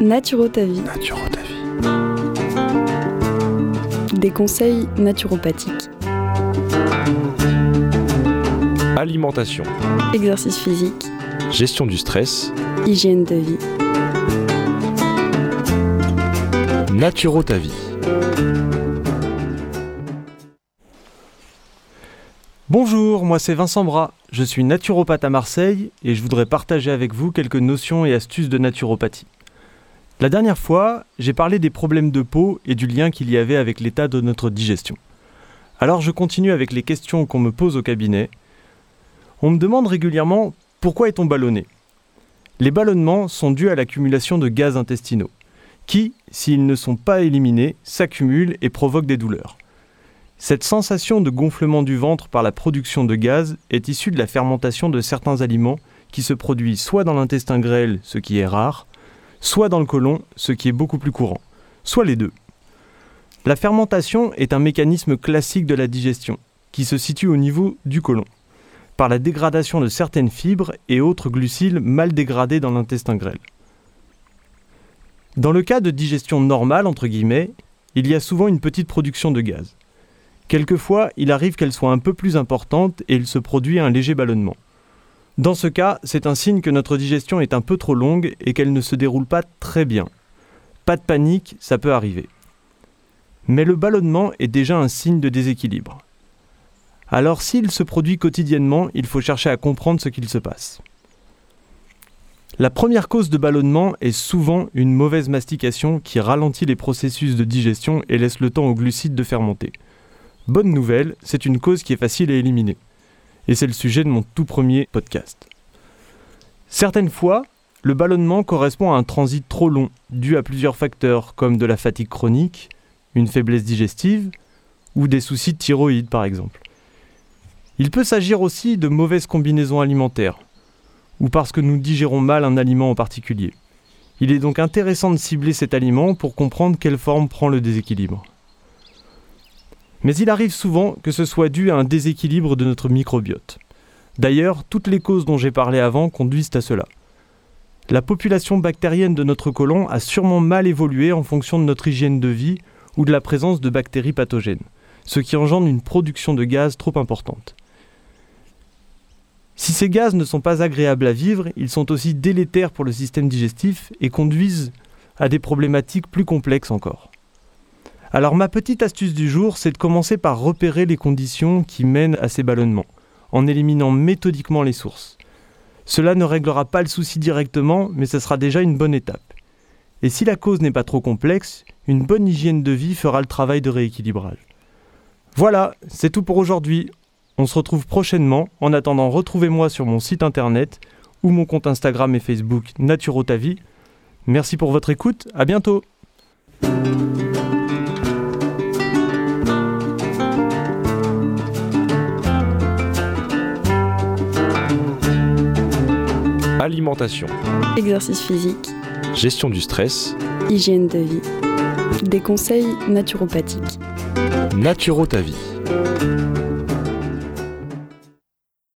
Naturo ta vie. Naturo ta vie. Des conseils naturopathiques. Alimentation. Exercice physique. Gestion du stress. Hygiène de vie. Naturo ta vie. Bonjour, moi c'est Vincent Bras, je suis naturopathe à Marseille et je voudrais partager avec vous quelques notions et astuces de naturopathie. La dernière fois, j'ai parlé des problèmes de peau et du lien qu'il y avait avec l'état de notre digestion. Alors je continue avec les questions qu'on me pose au cabinet. On me demande régulièrement pourquoi est-on ballonné? Les ballonnements sont dus à l'accumulation de gaz intestinaux, qui, s'ils ne sont pas éliminés, s'accumulent et provoquent des douleurs. Cette sensation de gonflement du ventre par la production de gaz est issue de la fermentation de certains aliments qui se produisent soit dans l'intestin grêle, ce qui est rare, soit dans le côlon, ce qui est beaucoup plus courant, soit les deux. La fermentation est un mécanisme classique de la digestion, qui se situe au niveau du côlon, par la dégradation de certaines fibres et autres gluciles mal dégradés dans l'intestin grêle. Dans le cas de digestion normale, entre guillemets, il y a souvent une petite production de gaz. Quelquefois, il arrive qu'elle soit un peu plus importante et il se produit un léger ballonnement. Dans ce cas, c'est un signe que notre digestion est un peu trop longue et qu'elle ne se déroule pas très bien. Pas de panique, ça peut arriver. Mais le ballonnement est déjà un signe de déséquilibre. Alors s'il se produit quotidiennement, il faut chercher à comprendre ce qu'il se passe. La première cause de ballonnement est souvent une mauvaise mastication qui ralentit les processus de digestion et laisse le temps aux glucides de fermenter. Bonne nouvelle, c'est une cause qui est facile à éliminer. Et c'est le sujet de mon tout premier podcast. Certaines fois, le ballonnement correspond à un transit trop long, dû à plusieurs facteurs, comme de la fatigue chronique, une faiblesse digestive, ou des soucis de thyroïde par exemple. Il peut s'agir aussi de mauvaises combinaisons alimentaires, ou parce que nous digérons mal un aliment en particulier. Il est donc intéressant de cibler cet aliment pour comprendre quelle forme prend le déséquilibre. Mais il arrive souvent que ce soit dû à un déséquilibre de notre microbiote. D'ailleurs, toutes les causes dont j'ai parlé avant conduisent à cela. La population bactérienne de notre côlon a sûrement mal évolué en fonction de notre hygiène de vie ou de la présence de bactéries pathogènes, ce qui engendre une production de gaz trop importante. Si ces gaz ne sont pas agréables à vivre, ils sont aussi délétères pour le système digestif et conduisent à des problématiques plus complexes encore. Alors ma petite astuce du jour, c'est de commencer par repérer les conditions qui mènent à ces ballonnements, en éliminant méthodiquement les sources. Cela ne réglera pas le souci directement, mais ce sera déjà une bonne étape. Et si la cause n'est pas trop complexe, une bonne hygiène de vie fera le travail de rééquilibrage. Voilà, c'est tout pour aujourd'hui. On se retrouve prochainement. En attendant, retrouvez-moi sur mon site internet ou mon compte Instagram et Facebook Naturotavie. Merci pour votre écoute, à bientôt Alimentation. Exercice physique. Gestion du stress. Hygiène de vie. Des conseils naturopathiques. Naturo ta vie.